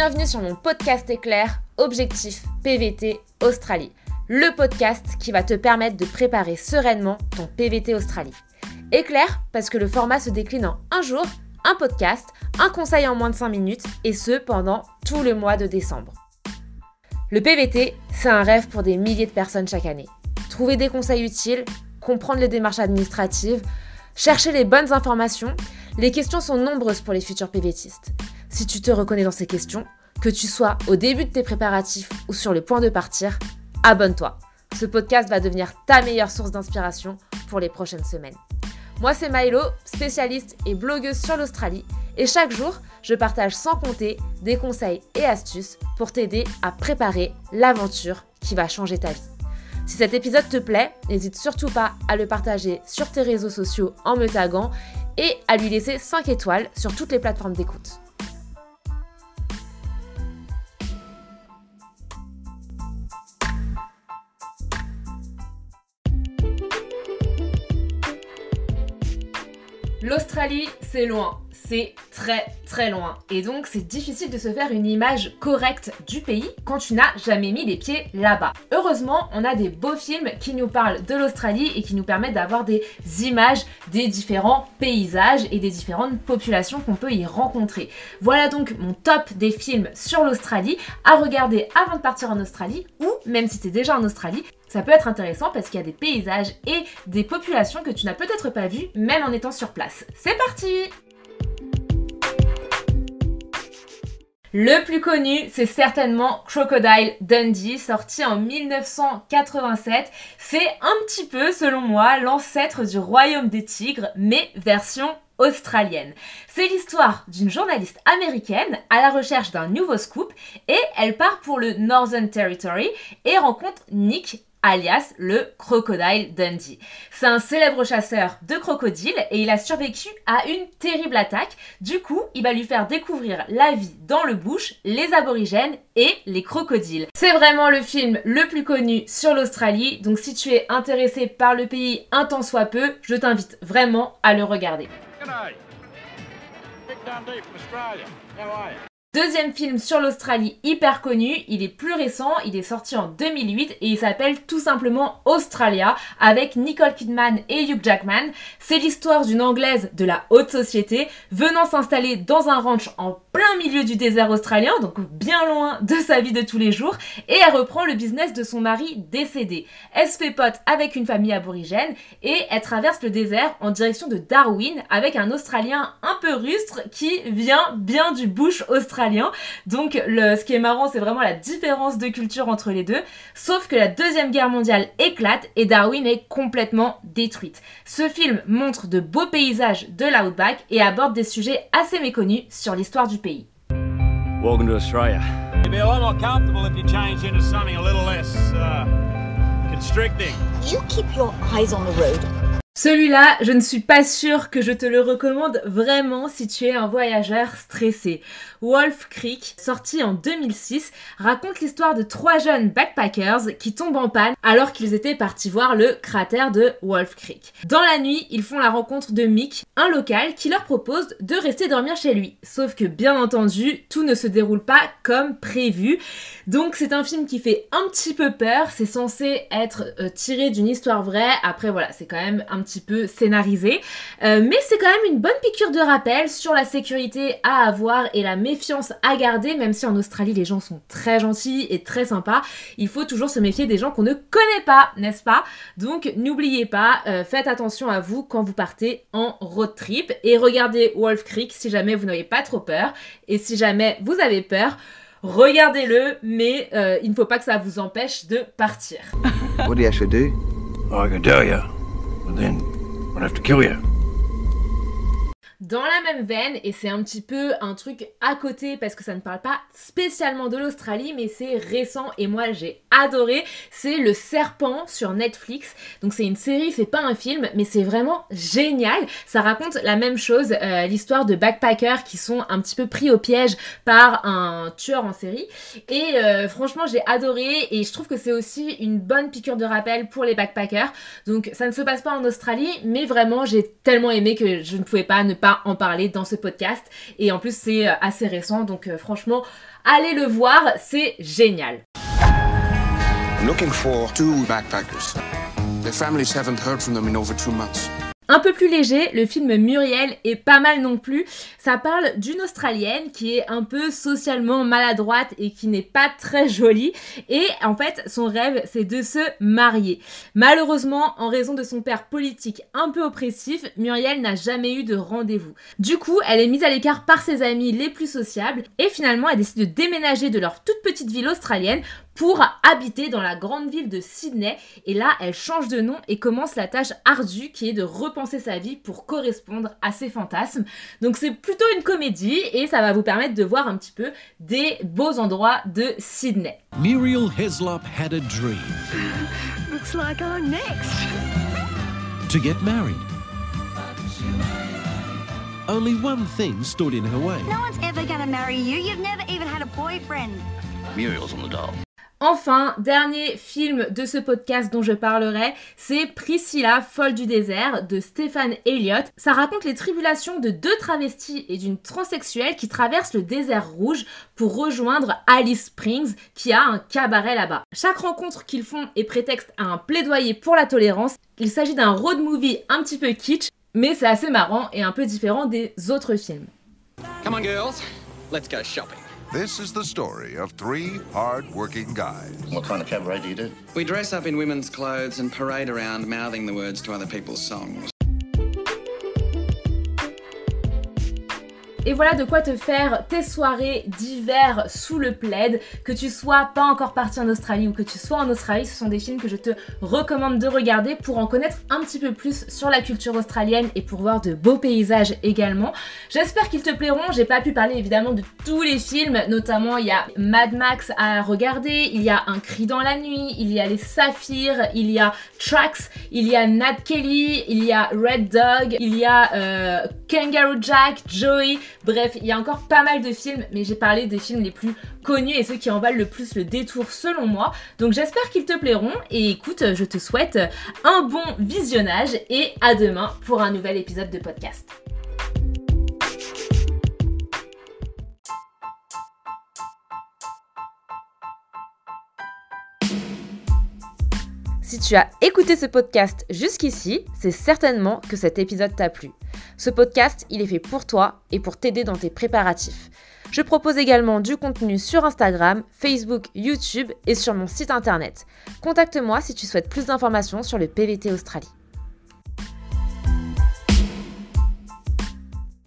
Bienvenue sur mon podcast éclair Objectif PVT Australie, le podcast qui va te permettre de préparer sereinement ton PVT Australie. Éclair parce que le format se décline en un jour, un podcast, un conseil en moins de 5 minutes et ce pendant tout le mois de décembre. Le PVT, c'est un rêve pour des milliers de personnes chaque année. Trouver des conseils utiles, comprendre les démarches administratives, chercher les bonnes informations, les questions sont nombreuses pour les futurs PVTistes. Si tu te reconnais dans ces questions, que tu sois au début de tes préparatifs ou sur le point de partir, abonne-toi. Ce podcast va devenir ta meilleure source d'inspiration pour les prochaines semaines. Moi, c'est Milo, spécialiste et blogueuse sur l'Australie, et chaque jour, je partage sans compter des conseils et astuces pour t'aider à préparer l'aventure qui va changer ta vie. Si cet épisode te plaît, n'hésite surtout pas à le partager sur tes réseaux sociaux en me taguant et à lui laisser 5 étoiles sur toutes les plateformes d'écoute. L'Australie, c'est loin, c'est très très loin. Et donc c'est difficile de se faire une image correcte du pays quand tu n'as jamais mis les pieds là-bas. Heureusement, on a des beaux films qui nous parlent de l'Australie et qui nous permettent d'avoir des images des différents paysages et des différentes populations qu'on peut y rencontrer. Voilà donc mon top des films sur l'Australie à regarder avant de partir en Australie ou même si tu es déjà en Australie, ça peut être intéressant parce qu'il y a des paysages et des populations que tu n'as peut-être pas vues même en étant sur place. C'est parti Le plus connu, c'est certainement Crocodile Dundee, sorti en 1987. C'est un petit peu, selon moi, l'ancêtre du Royaume des Tigres, mais version australienne. C'est l'histoire d'une journaliste américaine à la recherche d'un nouveau scoop et elle part pour le Northern Territory et rencontre Nick alias le Crocodile Dundee. C'est un célèbre chasseur de crocodiles et il a survécu à une terrible attaque. Du coup, il va lui faire découvrir la vie dans le bush, les aborigènes et les crocodiles. C'est vraiment le film le plus connu sur l'Australie, donc si tu es intéressé par le pays un tant soit peu, je t'invite vraiment à le regarder. Deuxième film sur l'Australie hyper connu, il est plus récent, il est sorti en 2008 et il s'appelle tout simplement Australia avec Nicole Kidman et Hugh Jackman. C'est l'histoire d'une Anglaise de la haute société venant s'installer dans un ranch en plein milieu du désert australien, donc bien loin de sa vie de tous les jours, et elle reprend le business de son mari décédé. Elle se fait pote avec une famille aborigène et elle traverse le désert en direction de Darwin avec un Australien un peu rustre qui vient bien du bush australien donc le, ce qui est marrant, c'est vraiment la différence de culture entre les deux. Sauf que la Deuxième Guerre mondiale éclate et Darwin est complètement détruite. Ce film montre de beaux paysages de l'outback et aborde des sujets assez méconnus sur l'histoire du pays. Welcome to Australia. You'd be a lot more comfortable if you changed into something a little less uh, constricting. You keep your eyes on the road. Celui-là, je ne suis pas sûre que je te le recommande vraiment si tu es un voyageur stressé. Wolf Creek, sorti en 2006, raconte l'histoire de trois jeunes backpackers qui tombent en panne alors qu'ils étaient partis voir le cratère de Wolf Creek. Dans la nuit, ils font la rencontre de Mick, un local qui leur propose de rester dormir chez lui. Sauf que bien entendu, tout ne se déroule pas comme prévu. Donc c'est un film qui fait un petit peu peur, c'est censé être euh, tiré d'une histoire vraie. Après voilà, c'est quand même un petit peu scénarisé. Euh, mais c'est quand même une bonne piqûre de rappel sur la sécurité à avoir et la méfiance à garder, même si en Australie les gens sont très gentils et très sympas, il faut toujours se méfier des gens qu'on ne connaît pas, n'est-ce pas? Donc n'oubliez pas, euh, faites attention à vous quand vous partez en road trip et regardez Wolf Creek si jamais vous n'avez pas trop peur et si jamais vous avez peur. Regardez-le, mais euh, il ne faut pas que ça vous empêche de partir. What do you actually do? I can tell you, but then I'd have to kill you. Dans la même veine, et c'est un petit peu un truc à côté parce que ça ne parle pas spécialement de l'Australie, mais c'est récent et moi j'ai adoré, c'est Le Serpent sur Netflix. Donc c'est une série, c'est pas un film, mais c'est vraiment génial. Ça raconte la même chose, euh, l'histoire de backpackers qui sont un petit peu pris au piège par un tueur en série. Et euh, franchement j'ai adoré et je trouve que c'est aussi une bonne piqûre de rappel pour les backpackers. Donc ça ne se passe pas en Australie, mais vraiment j'ai tellement aimé que je ne pouvais pas ne pas pas en parler dans ce podcast. Et en plus, c'est assez récent, donc franchement, allez le voir, c'est génial. looking for two backpackers. Their families haven't heard from them in over two months. Un peu plus léger, le film Muriel est pas mal non plus. Ça parle d'une Australienne qui est un peu socialement maladroite et qui n'est pas très jolie. Et en fait, son rêve, c'est de se marier. Malheureusement, en raison de son père politique un peu oppressif, Muriel n'a jamais eu de rendez-vous. Du coup, elle est mise à l'écart par ses amis les plus sociables et finalement, elle décide de déménager de leur toute petite ville australienne pour habiter dans la grande ville de Sydney. Et là, elle change de nom et commence la tâche ardue qui est de repenser sa vie pour correspondre à ses fantasmes. Donc c'est plutôt une comédie et ça va vous permettre de voir un petit peu des beaux endroits de Sydney. Muriel Heslop had a dream. Looks like I'm next. To get married. Only one thing stood in her way. No one's ever gonna marry you. You've never even had a boyfriend. Muriel's on the doll. Enfin, dernier film de ce podcast dont je parlerai, c'est Priscilla, folle du désert de Stéphane Elliott. Ça raconte les tribulations de deux travestis et d'une transsexuelle qui traversent le désert rouge pour rejoindre Alice Springs qui a un cabaret là-bas. Chaque rencontre qu'ils font est prétexte à un plaidoyer pour la tolérance. Il s'agit d'un road movie un petit peu kitsch, mais c'est assez marrant et un peu différent des autres films. Come on girls, let's go shopping. This is the story of three hard-working guys. What kind of cabaret do you do? We dress up in women's clothes and parade around mouthing the words to other people's songs. Et voilà de quoi te faire tes soirées d'hiver sous le plaid. Que tu sois pas encore parti en Australie ou que tu sois en Australie, ce sont des films que je te recommande de regarder pour en connaître un petit peu plus sur la culture australienne et pour voir de beaux paysages également. J'espère qu'ils te plairont. J'ai pas pu parler évidemment de tous les films, notamment il y a Mad Max à regarder, il y a Un cri dans la nuit, il y a Les Saphirs, il y a Tracks, il y a Nat Kelly, il y a Red Dog, il y a euh, Kangaroo Jack, Joey. Bref, il y a encore pas mal de films, mais j'ai parlé des films les plus connus et ceux qui en valent le plus le détour selon moi. Donc j'espère qu'ils te plairont et écoute, je te souhaite un bon visionnage et à demain pour un nouvel épisode de podcast. Si tu as écouté ce podcast jusqu'ici, c'est certainement que cet épisode t'a plu. Ce podcast, il est fait pour toi et pour t'aider dans tes préparatifs. Je propose également du contenu sur Instagram, Facebook, YouTube et sur mon site internet. Contacte-moi si tu souhaites plus d'informations sur le PVT Australie.